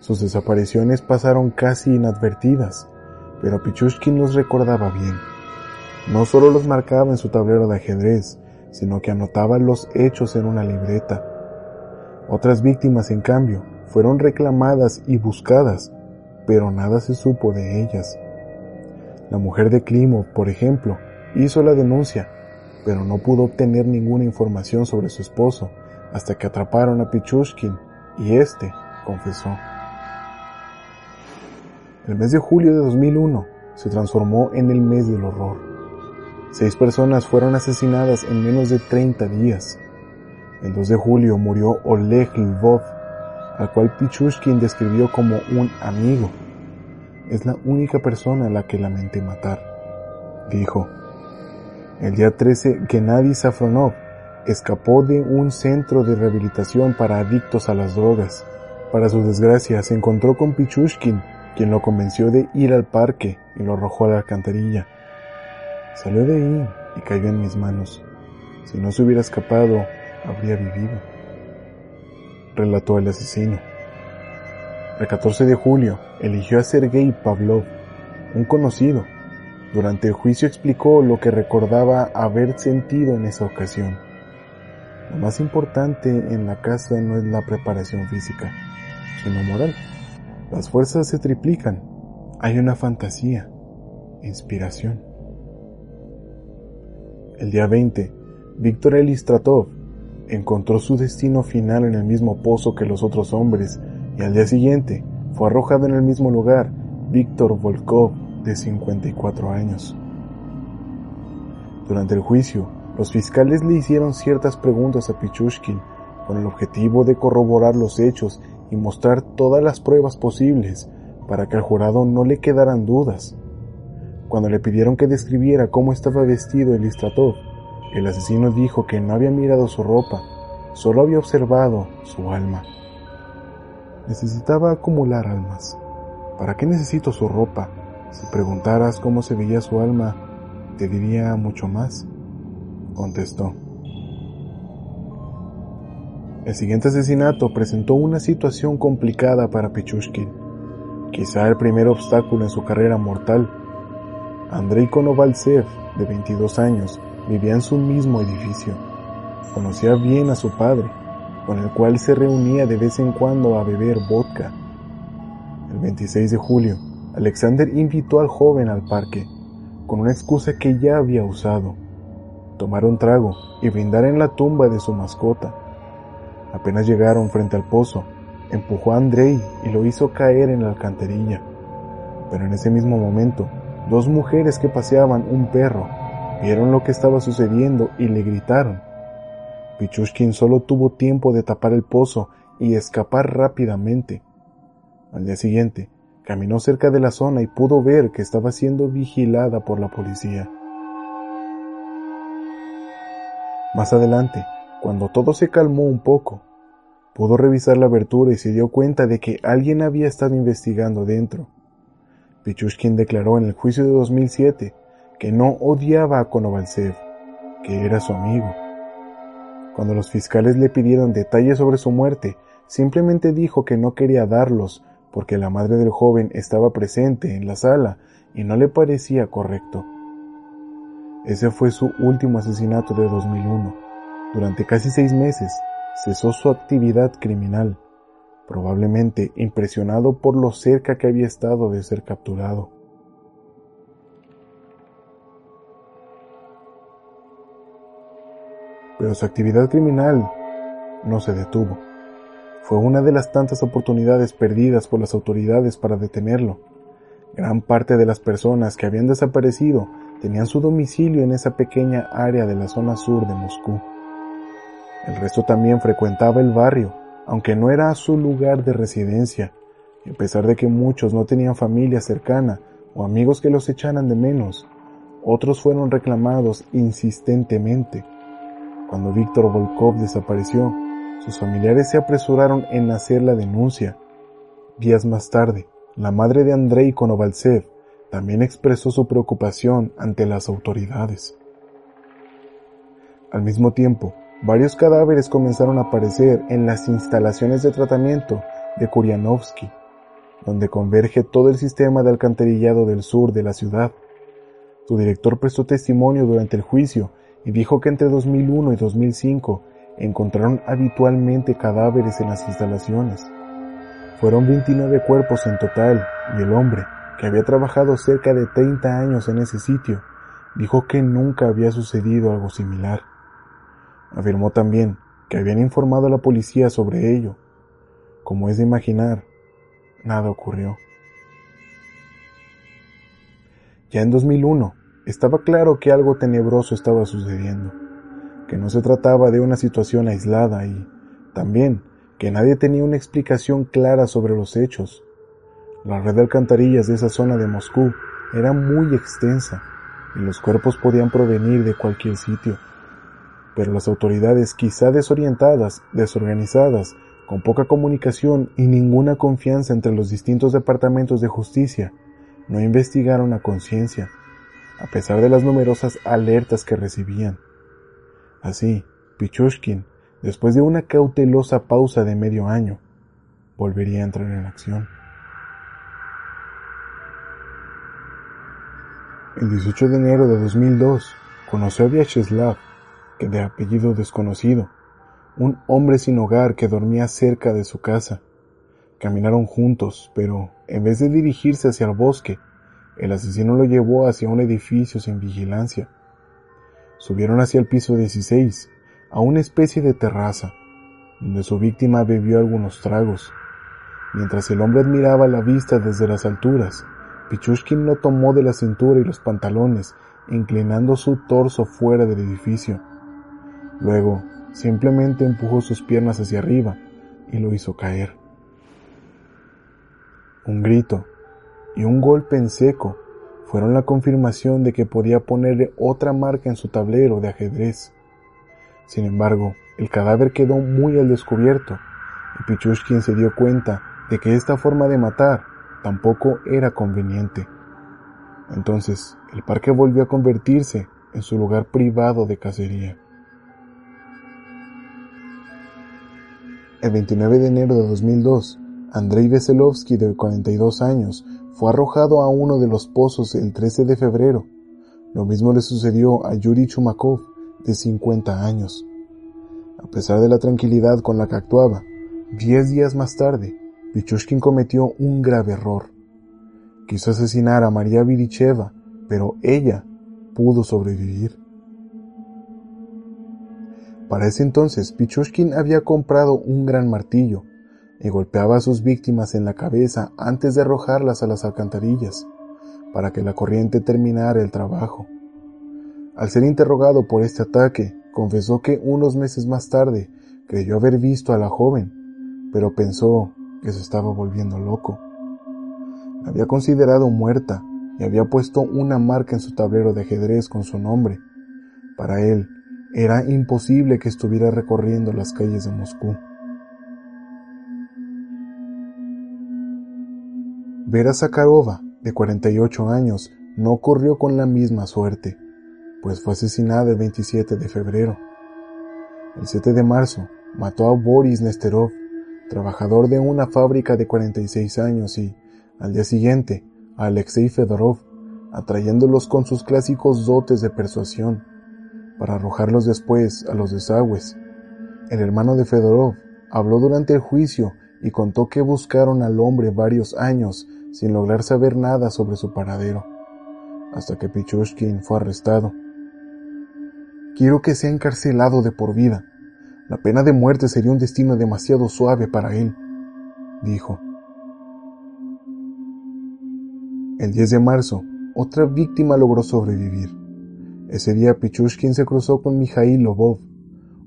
Sus desapariciones pasaron casi inadvertidas, pero Pichushkin los recordaba bien. No solo los marcaba en su tablero de ajedrez, sino que anotaba los hechos en una libreta. Otras víctimas, en cambio, fueron reclamadas y buscadas, pero nada se supo de ellas. La mujer de Klimov, por ejemplo, hizo la denuncia, pero no pudo obtener ninguna información sobre su esposo hasta que atraparon a Pichushkin y éste confesó. El mes de julio de 2001 se transformó en el mes del horror. Seis personas fueron asesinadas en menos de 30 días. El 2 de julio murió Oleg Lvov, al cual Pichushkin describió como un amigo. Es la única persona a la que lamenté matar, dijo. El día 13, Gennady Safronov escapó de un centro de rehabilitación para adictos a las drogas. Para su desgracia, se encontró con Pichushkin, quien lo convenció de ir al parque y lo arrojó a la alcantarilla. Salió de ahí y cayó en mis manos. Si no se hubiera escapado, habría vivido. Relató el asesino. El 14 de julio eligió a Sergei Pavlov, un conocido. Durante el juicio explicó lo que recordaba haber sentido en esa ocasión. Lo más importante en la casa no es la preparación física, sino moral. Las fuerzas se triplican. Hay una fantasía, inspiración. El día 20, Víctor Elistratov encontró su destino final en el mismo pozo que los otros hombres y al día siguiente fue arrojado en el mismo lugar Víctor Volkov, de 54 años. Durante el juicio, los fiscales le hicieron ciertas preguntas a Pichushkin con el objetivo de corroborar los hechos y mostrar todas las pruebas posibles para que al jurado no le quedaran dudas. Cuando le pidieron que describiera cómo estaba vestido el Istratov, el asesino dijo que no había mirado su ropa, solo había observado su alma. Necesitaba acumular almas. ¿Para qué necesito su ropa? Si preguntaras cómo se veía su alma, te diría mucho más, contestó. El siguiente asesinato presentó una situación complicada para Pichushkin, quizá el primer obstáculo en su carrera mortal Andrei Konovalsev, de 22 años, vivía en su mismo edificio. Conocía bien a su padre, con el cual se reunía de vez en cuando a beber vodka. El 26 de julio, Alexander invitó al joven al parque, con una excusa que ya había usado, tomar un trago y brindar en la tumba de su mascota. Apenas llegaron frente al pozo, empujó a Andrei y lo hizo caer en la alcantarilla. Pero en ese mismo momento, Dos mujeres que paseaban un perro vieron lo que estaba sucediendo y le gritaron. Pichushkin solo tuvo tiempo de tapar el pozo y escapar rápidamente. Al día siguiente, caminó cerca de la zona y pudo ver que estaba siendo vigilada por la policía. Más adelante, cuando todo se calmó un poco, pudo revisar la abertura y se dio cuenta de que alguien había estado investigando dentro. Pichushkin declaró en el juicio de 2007 que no odiaba a Konovalsev, que era su amigo. Cuando los fiscales le pidieron detalles sobre su muerte, simplemente dijo que no quería darlos porque la madre del joven estaba presente en la sala y no le parecía correcto. Ese fue su último asesinato de 2001. Durante casi seis meses cesó su actividad criminal probablemente impresionado por lo cerca que había estado de ser capturado. Pero su actividad criminal no se detuvo. Fue una de las tantas oportunidades perdidas por las autoridades para detenerlo. Gran parte de las personas que habían desaparecido tenían su domicilio en esa pequeña área de la zona sur de Moscú. El resto también frecuentaba el barrio aunque no era su lugar de residencia, y a pesar de que muchos no tenían familia cercana o amigos que los echaran de menos, otros fueron reclamados insistentemente. Cuando Víctor Volkov desapareció, sus familiares se apresuraron en hacer la denuncia. Días más tarde, la madre de Andrei Konovalsev también expresó su preocupación ante las autoridades. Al mismo tiempo, Varios cadáveres comenzaron a aparecer en las instalaciones de tratamiento de Kuryanovsky, donde converge todo el sistema de alcantarillado del sur de la ciudad. Su director prestó testimonio durante el juicio y dijo que entre 2001 y 2005 encontraron habitualmente cadáveres en las instalaciones. Fueron 29 cuerpos en total y el hombre, que había trabajado cerca de 30 años en ese sitio, dijo que nunca había sucedido algo similar. Afirmó también que habían informado a la policía sobre ello. Como es de imaginar, nada ocurrió. Ya en 2001, estaba claro que algo tenebroso estaba sucediendo, que no se trataba de una situación aislada y, también, que nadie tenía una explicación clara sobre los hechos. La red de alcantarillas de esa zona de Moscú era muy extensa y los cuerpos podían provenir de cualquier sitio. Pero las autoridades, quizá desorientadas, desorganizadas, con poca comunicación y ninguna confianza entre los distintos departamentos de justicia, no investigaron a conciencia, a pesar de las numerosas alertas que recibían. Así, Pichushkin después de una cautelosa pausa de medio año, volvería a entrar en acción. El 18 de enero de 2002, conoció a Vyacheslav, que de apellido desconocido, un hombre sin hogar que dormía cerca de su casa. Caminaron juntos, pero en vez de dirigirse hacia el bosque, el asesino lo llevó hacia un edificio sin vigilancia. Subieron hacia el piso 16 a una especie de terraza, donde su víctima bebió algunos tragos. Mientras el hombre admiraba la vista desde las alturas, Pichushkin lo tomó de la cintura y los pantalones, inclinando su torso fuera del edificio. Luego, simplemente empujó sus piernas hacia arriba y lo hizo caer. Un grito y un golpe en seco fueron la confirmación de que podía ponerle otra marca en su tablero de ajedrez. Sin embargo, el cadáver quedó muy al descubierto, y Pichushkin se dio cuenta de que esta forma de matar tampoco era conveniente. Entonces, el parque volvió a convertirse en su lugar privado de cacería. El 29 de enero de 2002, Andrei Veselovsky, de 42 años, fue arrojado a uno de los pozos el 13 de febrero. Lo mismo le sucedió a Yuri Chumakov, de 50 años. A pesar de la tranquilidad con la que actuaba, diez días más tarde, Pichushkin cometió un grave error. Quiso asesinar a María Viricheva, pero ella pudo sobrevivir. Para ese entonces, Pichushkin había comprado un gran martillo y golpeaba a sus víctimas en la cabeza antes de arrojarlas a las alcantarillas, para que la corriente terminara el trabajo. Al ser interrogado por este ataque, confesó que unos meses más tarde creyó haber visto a la joven, pero pensó que se estaba volviendo loco. La había considerado muerta y había puesto una marca en su tablero de ajedrez con su nombre. Para él, era imposible que estuviera recorriendo las calles de Moscú. Vera Zakharova, de 48 años, no corrió con la misma suerte pues fue asesinada el 27 de febrero. El 7 de marzo mató a Boris Nesterov, trabajador de una fábrica de 46 años, y, al día siguiente, a Alexei Fedorov, atrayéndolos con sus clásicos dotes de persuasión, para arrojarlos después a los desagües. El hermano de Fedorov habló durante el juicio y contó que buscaron al hombre varios años sin lograr saber nada sobre su paradero, hasta que Pichushkin fue arrestado. Quiero que sea encarcelado de por vida. La pena de muerte sería un destino demasiado suave para él, dijo. El 10 de marzo, otra víctima logró sobrevivir. Ese día Pichushkin se cruzó con Mijail Lobov,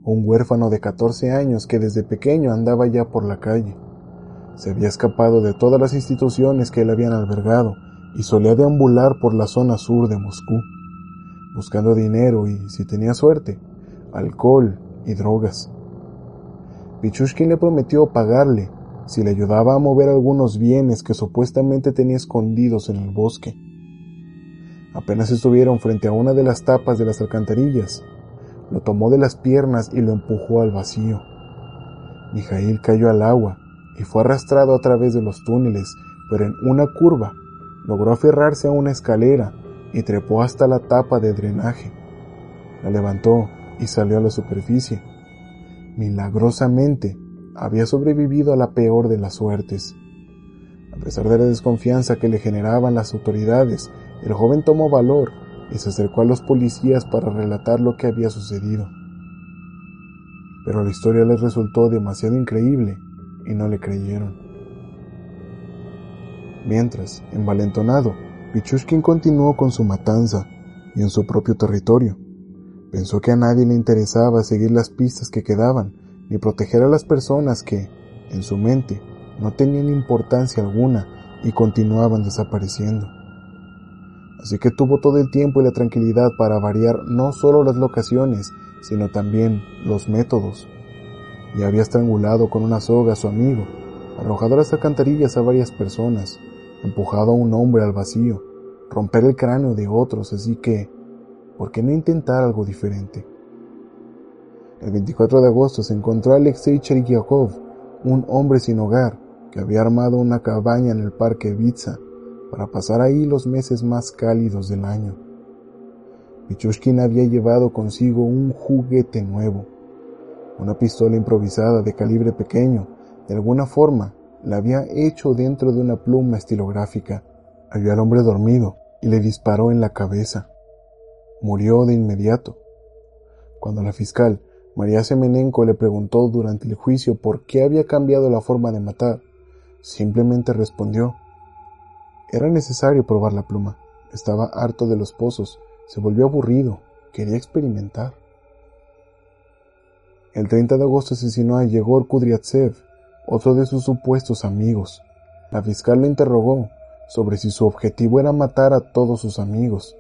un huérfano de 14 años que desde pequeño andaba ya por la calle. Se había escapado de todas las instituciones que él habían albergado y solía deambular por la zona sur de Moscú buscando dinero y, si tenía suerte, alcohol y drogas. Pichushkin le prometió pagarle si le ayudaba a mover algunos bienes que supuestamente tenía escondidos en el bosque. Apenas estuvieron frente a una de las tapas de las alcantarillas, lo tomó de las piernas y lo empujó al vacío. Mijail cayó al agua y fue arrastrado a través de los túneles, pero en una curva logró aferrarse a una escalera y trepó hasta la tapa de drenaje. La levantó y salió a la superficie. Milagrosamente, había sobrevivido a la peor de las suertes. A pesar de la desconfianza que le generaban las autoridades, el joven tomó valor y se acercó a los policías para relatar lo que había sucedido. Pero la historia les resultó demasiado increíble y no le creyeron. Mientras, envalentonado, Pichushkin continuó con su matanza y en su propio territorio. Pensó que a nadie le interesaba seguir las pistas que quedaban, ni proteger a las personas que, en su mente, no tenían importancia alguna y continuaban desapareciendo. Así que tuvo todo el tiempo y la tranquilidad para variar no solo las locaciones, sino también los métodos. Y había estrangulado con una soga a su amigo, arrojado las alcantarillas a varias personas, empujado a un hombre al vacío, romper el cráneo de otros, así que, ¿por qué no intentar algo diferente? El 24 de agosto se encontró Alexei Chergyakov, un hombre sin hogar, que había armado una cabaña en el parque Vitsa para pasar ahí los meses más cálidos del año. Pichushkin había llevado consigo un juguete nuevo, una pistola improvisada de calibre pequeño, de alguna forma la había hecho dentro de una pluma estilográfica. Había al hombre dormido y le disparó en la cabeza. Murió de inmediato. Cuando la fiscal, María Semenenko, le preguntó durante el juicio por qué había cambiado la forma de matar, simplemente respondió, era necesario probar la pluma. Estaba harto de los pozos, se volvió aburrido, quería experimentar. El 30 de agosto asesinó a Yegor Kudryatsev, otro de sus supuestos amigos. La fiscal lo interrogó sobre si su objetivo era matar a todos sus amigos.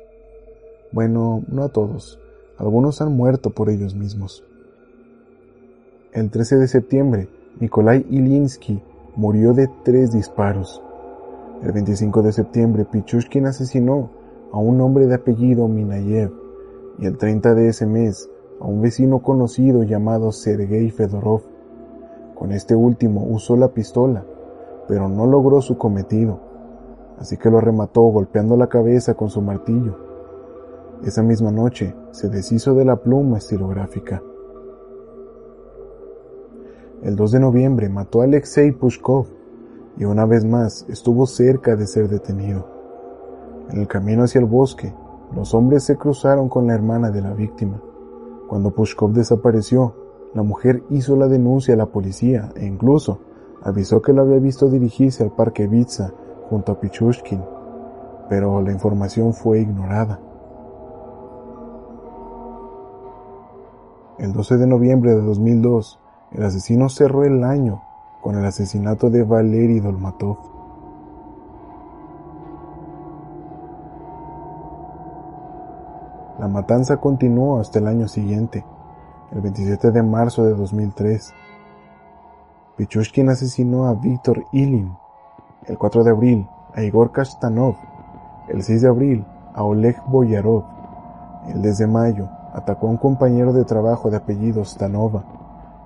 Bueno, no a todos, algunos han muerto por ellos mismos. El 13 de septiembre, Nikolai Ilinsky murió de tres disparos. El 25 de septiembre, Pichushkin asesinó a un hombre de apellido Minayev y el 30 de ese mes a un vecino conocido llamado Sergei Fedorov. Con este último usó la pistola, pero no logró su cometido, así que lo remató golpeando la cabeza con su martillo. Esa misma noche se deshizo de la pluma estilográfica. El 2 de noviembre mató a Alexei Pushkov y una vez más estuvo cerca de ser detenido. En el camino hacia el bosque, los hombres se cruzaron con la hermana de la víctima. Cuando Pushkov desapareció, la mujer hizo la denuncia a la policía e incluso avisó que lo había visto dirigirse al parque Vitsa junto a Pichushkin, pero la información fue ignorada. El 12 de noviembre de 2002, el asesino cerró el año con el asesinato de Valery Dolmatov. La matanza continuó hasta el año siguiente, el 27 de marzo de 2003. Pichushkin asesinó a Víctor Ilin, el 4 de abril a Igor Kashtanov, el 6 de abril a Oleg Boyarov, el 10 de mayo atacó a un compañero de trabajo de apellido Stanova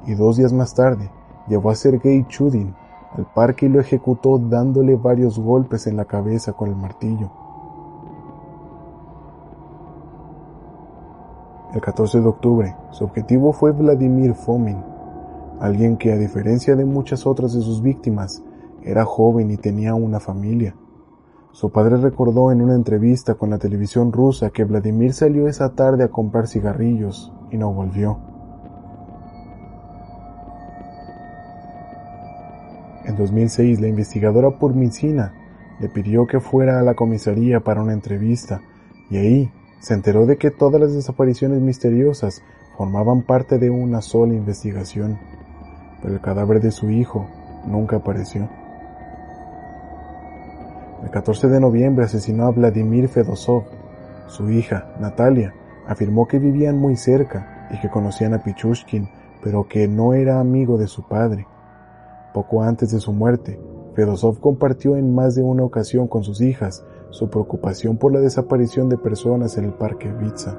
y dos días más tarde llevó a Sergei Chudin al parque y lo ejecutó dándole varios golpes en la cabeza con el martillo. El 14 de octubre, su objetivo fue Vladimir Fomin, alguien que a diferencia de muchas otras de sus víctimas, era joven y tenía una familia. Su padre recordó en una entrevista con la televisión rusa que Vladimir salió esa tarde a comprar cigarrillos y no volvió. En 2006, la investigadora Purmicina le pidió que fuera a la comisaría para una entrevista y ahí se enteró de que todas las desapariciones misteriosas formaban parte de una sola investigación, pero el cadáver de su hijo nunca apareció. El 14 de noviembre asesinó a Vladimir Fedosov. Su hija, Natalia, afirmó que vivían muy cerca y que conocían a Pichushkin, pero que no era amigo de su padre. Poco antes de su muerte, Fedosov compartió en más de una ocasión con sus hijas su preocupación por la desaparición de personas en el parque Vitsa.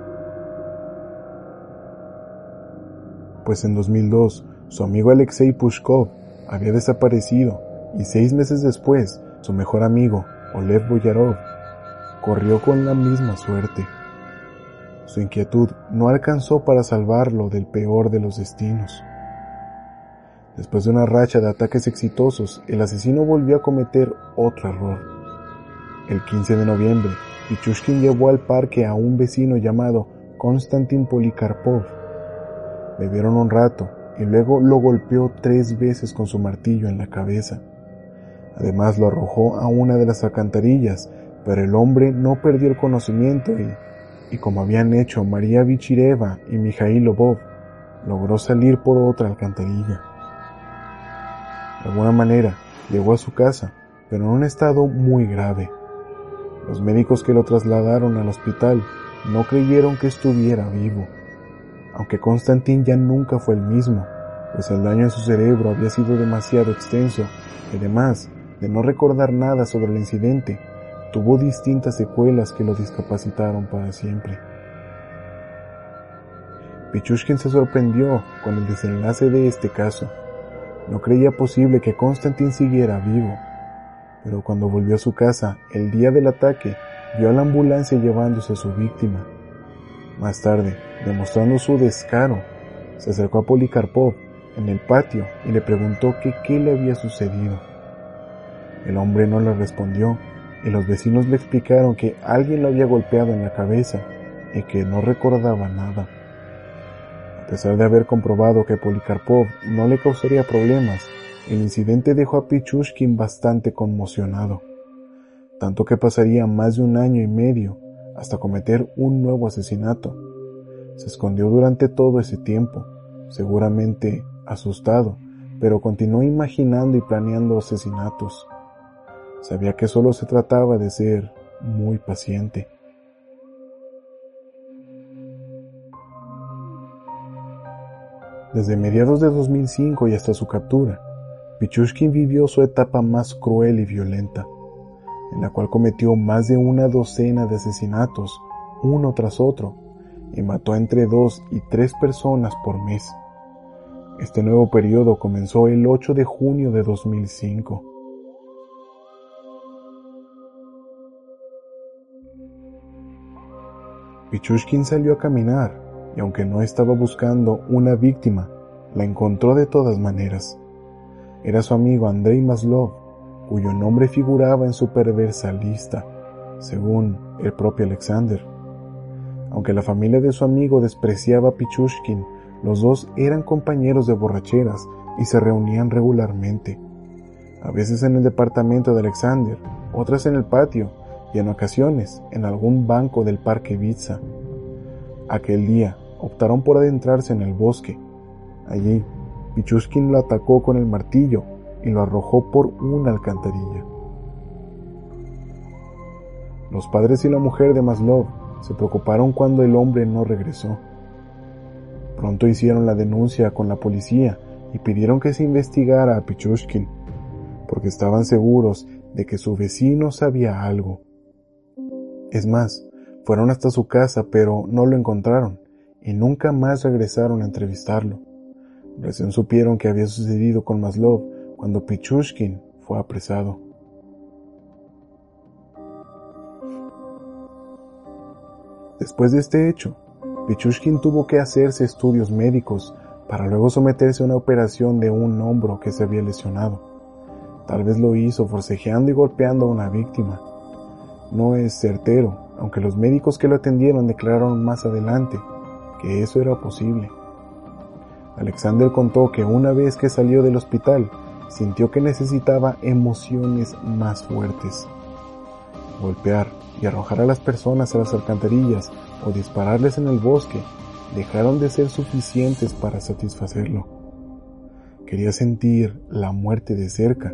Pues en 2002, su amigo Alexei Pushkov había desaparecido y seis meses después, su mejor amigo, Olev Boyarov, corrió con la misma suerte. Su inquietud no alcanzó para salvarlo del peor de los destinos. Después de una racha de ataques exitosos, el asesino volvió a cometer otro error. El 15 de noviembre, Pichushkin llevó al parque a un vecino llamado Konstantin Polikarpov. Bebieron un rato y luego lo golpeó tres veces con su martillo en la cabeza. Además lo arrojó a una de las alcantarillas pero el hombre no perdió el conocimiento y, y como habían hecho María Vichireva y Mijail Lobov, logró salir por otra alcantarilla. De alguna manera, llegó a su casa, pero en un estado muy grave. Los médicos que lo trasladaron al hospital no creyeron que estuviera vivo, aunque Constantin ya nunca fue el mismo, pues el daño a su cerebro había sido demasiado extenso y además de no recordar nada sobre el incidente, tuvo distintas secuelas que lo discapacitaron para siempre. Pichushkin se sorprendió con el desenlace de este caso. No creía posible que Konstantin siguiera vivo, pero cuando volvió a su casa el día del ataque, vio a la ambulancia llevándose a su víctima. Más tarde, demostrando su descaro, se acercó a Polikarpov en el patio y le preguntó que qué le había sucedido. El hombre no le respondió y los vecinos le explicaron que alguien lo había golpeado en la cabeza y que no recordaba nada. A pesar de haber comprobado que Polikarpov no le causaría problemas, el incidente dejó a Pichushkin bastante conmocionado, tanto que pasaría más de un año y medio hasta cometer un nuevo asesinato. Se escondió durante todo ese tiempo, seguramente asustado, pero continuó imaginando y planeando asesinatos. Sabía que solo se trataba de ser muy paciente. Desde mediados de 2005 y hasta su captura, Pichushkin vivió su etapa más cruel y violenta, en la cual cometió más de una docena de asesinatos, uno tras otro, y mató entre dos y tres personas por mes. Este nuevo periodo comenzó el 8 de junio de 2005. Pichushkin salió a caminar y aunque no estaba buscando una víctima, la encontró de todas maneras. Era su amigo Andrei Maslov, cuyo nombre figuraba en su perversa lista, según el propio Alexander. Aunque la familia de su amigo despreciaba a Pichushkin, los dos eran compañeros de borracheras y se reunían regularmente, a veces en el departamento de Alexander, otras en el patio y en ocasiones en algún banco del parque Ibiza. Aquel día, optaron por adentrarse en el bosque. Allí, Pichushkin lo atacó con el martillo y lo arrojó por una alcantarilla. Los padres y la mujer de Maslov se preocuparon cuando el hombre no regresó. Pronto hicieron la denuncia con la policía y pidieron que se investigara a Pichushkin, porque estaban seguros de que su vecino sabía algo. Es más, fueron hasta su casa pero no lo encontraron y nunca más regresaron a entrevistarlo. Recién supieron que había sucedido con Maslov cuando Pichushkin fue apresado. Después de este hecho, Pichushkin tuvo que hacerse estudios médicos para luego someterse a una operación de un hombro que se había lesionado. Tal vez lo hizo forcejeando y golpeando a una víctima. No es certero, aunque los médicos que lo atendieron declararon más adelante que eso era posible. Alexander contó que una vez que salió del hospital, sintió que necesitaba emociones más fuertes. Golpear y arrojar a las personas a las alcantarillas o dispararles en el bosque dejaron de ser suficientes para satisfacerlo. Quería sentir la muerte de cerca.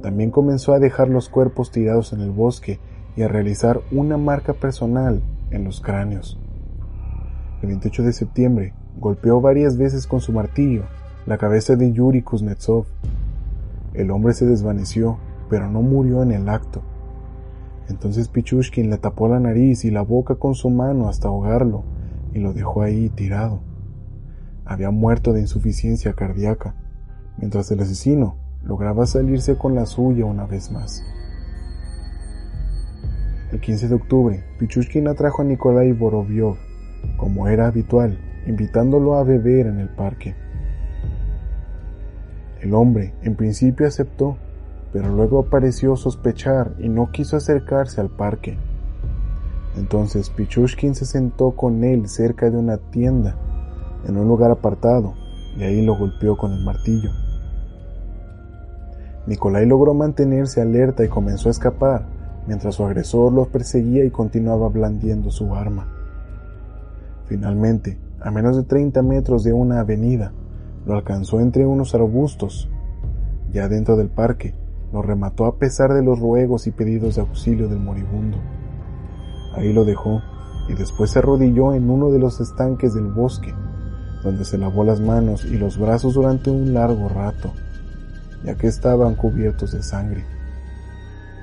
También comenzó a dejar los cuerpos tirados en el bosque y a realizar una marca personal en los cráneos. El 28 de septiembre golpeó varias veces con su martillo la cabeza de Yuri Kuznetsov. El hombre se desvaneció, pero no murió en el acto. Entonces Pichushkin le tapó la nariz y la boca con su mano hasta ahogarlo y lo dejó ahí tirado. Había muerto de insuficiencia cardíaca, mientras el asesino lograba salirse con la suya una vez más. El 15 de octubre, Pichushkin atrajo a Nikolai Boroviov, como era habitual, invitándolo a beber en el parque. El hombre en principio aceptó, pero luego pareció sospechar y no quiso acercarse al parque. Entonces Pichushkin se sentó con él cerca de una tienda, en un lugar apartado, y ahí lo golpeó con el martillo. Nikolai logró mantenerse alerta y comenzó a escapar, mientras su agresor los perseguía y continuaba blandiendo su arma. Finalmente, a menos de 30 metros de una avenida, lo alcanzó entre unos arbustos. Ya dentro del parque, lo remató a pesar de los ruegos y pedidos de auxilio del moribundo. Ahí lo dejó y después se arrodilló en uno de los estanques del bosque, donde se lavó las manos y los brazos durante un largo rato, ya que estaban cubiertos de sangre.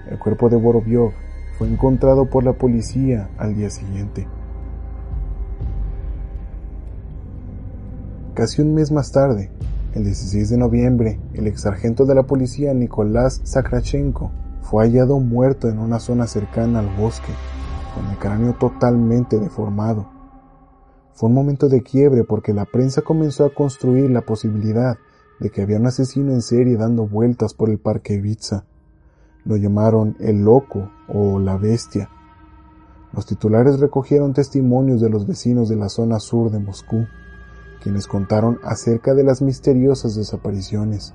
El cuerpo de Boroviov fue encontrado por la policía al día siguiente. Casi un mes más tarde, el 16 de noviembre, el ex sargento de la policía Nicolás Sakrachenko fue hallado muerto en una zona cercana al bosque, con el cráneo totalmente deformado. Fue un momento de quiebre porque la prensa comenzó a construir la posibilidad de que había un asesino en serie dando vueltas por el parque Ibiza. Lo llamaron el loco o la bestia. Los titulares recogieron testimonios de los vecinos de la zona sur de Moscú, quienes contaron acerca de las misteriosas desapariciones.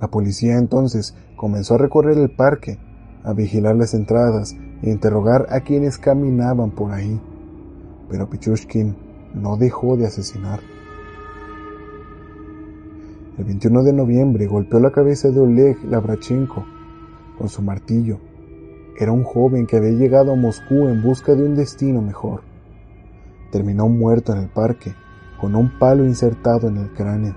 La policía entonces comenzó a recorrer el parque, a vigilar las entradas e interrogar a quienes caminaban por ahí, pero Pichushkin no dejó de asesinar. El 21 de noviembre golpeó la cabeza de Oleg Labrachenko con su martillo. Era un joven que había llegado a Moscú en busca de un destino mejor. Terminó muerto en el parque, con un palo insertado en el cráneo.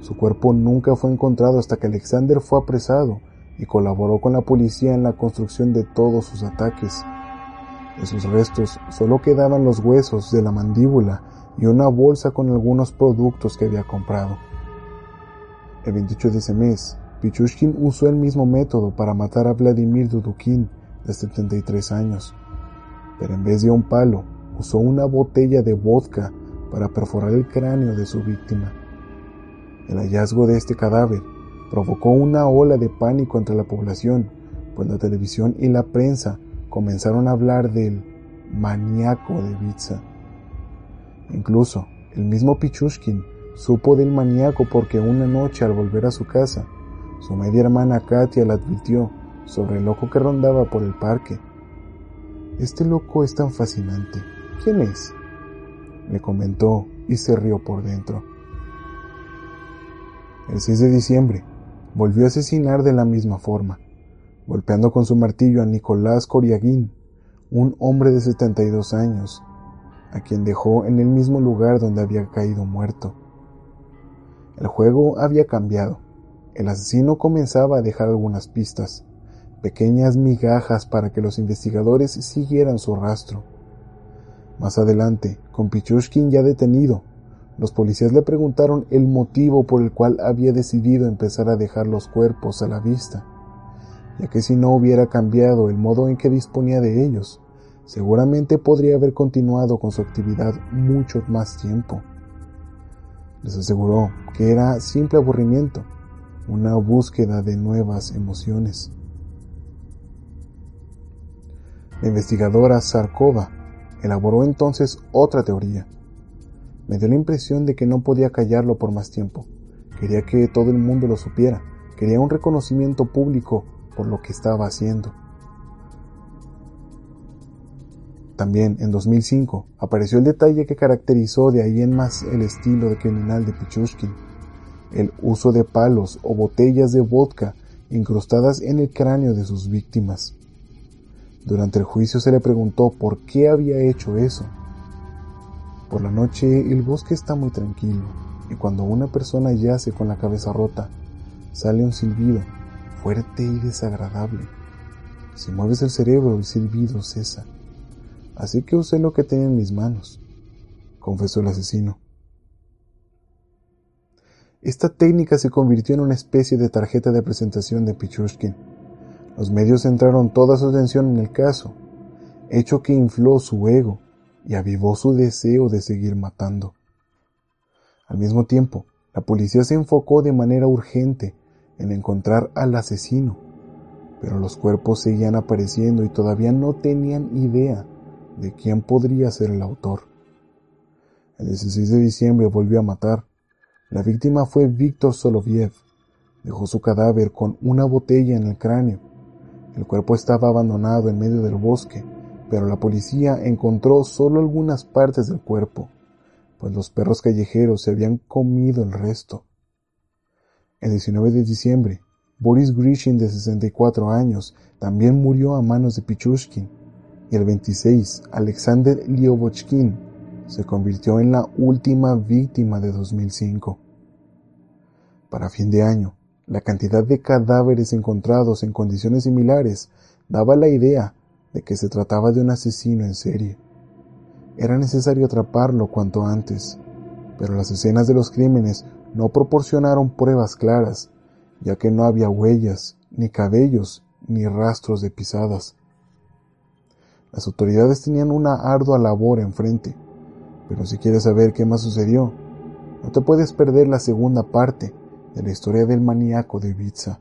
Su cuerpo nunca fue encontrado hasta que Alexander fue apresado y colaboró con la policía en la construcción de todos sus ataques. De sus restos solo quedaban los huesos de la mandíbula y una bolsa con algunos productos que había comprado. El 28 de ese mes, Pichushkin usó el mismo método para matar a Vladimir Dudukin, de 73 años, pero en vez de un palo, usó una botella de vodka para perforar el cráneo de su víctima. El hallazgo de este cadáver provocó una ola de pánico entre la población, pues la televisión y la prensa comenzaron a hablar del maníaco de Ibiza. Incluso el mismo Pichushkin Supo del maníaco porque una noche al volver a su casa, su media hermana Katia le advirtió sobre el loco que rondaba por el parque. Este loco es tan fascinante. ¿Quién es? Le comentó y se rió por dentro. El 6 de diciembre volvió a asesinar de la misma forma, golpeando con su martillo a Nicolás Koriagin, un hombre de 72 años, a quien dejó en el mismo lugar donde había caído muerto. El juego había cambiado. El asesino comenzaba a dejar algunas pistas, pequeñas migajas para que los investigadores siguieran su rastro. Más adelante, con Pichushkin ya detenido, los policías le preguntaron el motivo por el cual había decidido empezar a dejar los cuerpos a la vista, ya que si no hubiera cambiado el modo en que disponía de ellos, seguramente podría haber continuado con su actividad mucho más tiempo. Les aseguró que era simple aburrimiento, una búsqueda de nuevas emociones. La investigadora Sarkova elaboró entonces otra teoría. Me dio la impresión de que no podía callarlo por más tiempo. Quería que todo el mundo lo supiera. Quería un reconocimiento público por lo que estaba haciendo. También en 2005 apareció el detalle que caracterizó de ahí en más el estilo de criminal de Pichushkin, el uso de palos o botellas de vodka incrustadas en el cráneo de sus víctimas. Durante el juicio se le preguntó por qué había hecho eso. Por la noche el bosque está muy tranquilo y cuando una persona yace con la cabeza rota, sale un silbido fuerte y desagradable. Si mueves el cerebro el silbido cesa así que usé lo que tenía en mis manos, confesó el asesino. Esta técnica se convirtió en una especie de tarjeta de presentación de Pichushkin. Los medios centraron toda su atención en el caso, hecho que infló su ego y avivó su deseo de seguir matando. Al mismo tiempo, la policía se enfocó de manera urgente en encontrar al asesino, pero los cuerpos seguían apareciendo y todavía no tenían idea de quién podría ser el autor. El 16 de diciembre volvió a matar. La víctima fue Víctor Soloviev. Dejó su cadáver con una botella en el cráneo El cuerpo estaba abandonado en medio del bosque, pero la policía encontró solo algunas partes del cuerpo, pues los perros callejeros se habían comido el resto. El 19 de diciembre, Boris Grishin, de 64 años, también murió a manos de Pichushkin, y el 26, Alexander Liobochkin se convirtió en la última víctima de 2005. Para fin de año, la cantidad de cadáveres encontrados en condiciones similares daba la idea de que se trataba de un asesino en serie. Era necesario atraparlo cuanto antes, pero las escenas de los crímenes no proporcionaron pruebas claras, ya que no había huellas, ni cabellos, ni rastros de pisadas. Las autoridades tenían una ardua labor enfrente, pero si quieres saber qué más sucedió, no te puedes perder la segunda parte de la historia del maníaco de Ibiza.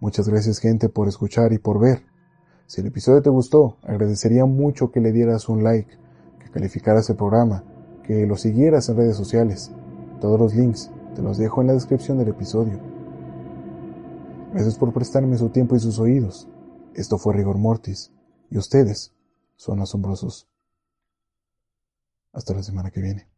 Muchas gracias gente por escuchar y por ver. Si el episodio te gustó, agradecería mucho que le dieras un like, que calificaras el programa, que lo siguieras en redes sociales. Todos los links te los dejo en la descripción del episodio. Gracias por prestarme su tiempo y sus oídos. Esto fue Rigor Mortis, y ustedes son asombrosos. Hasta la semana que viene.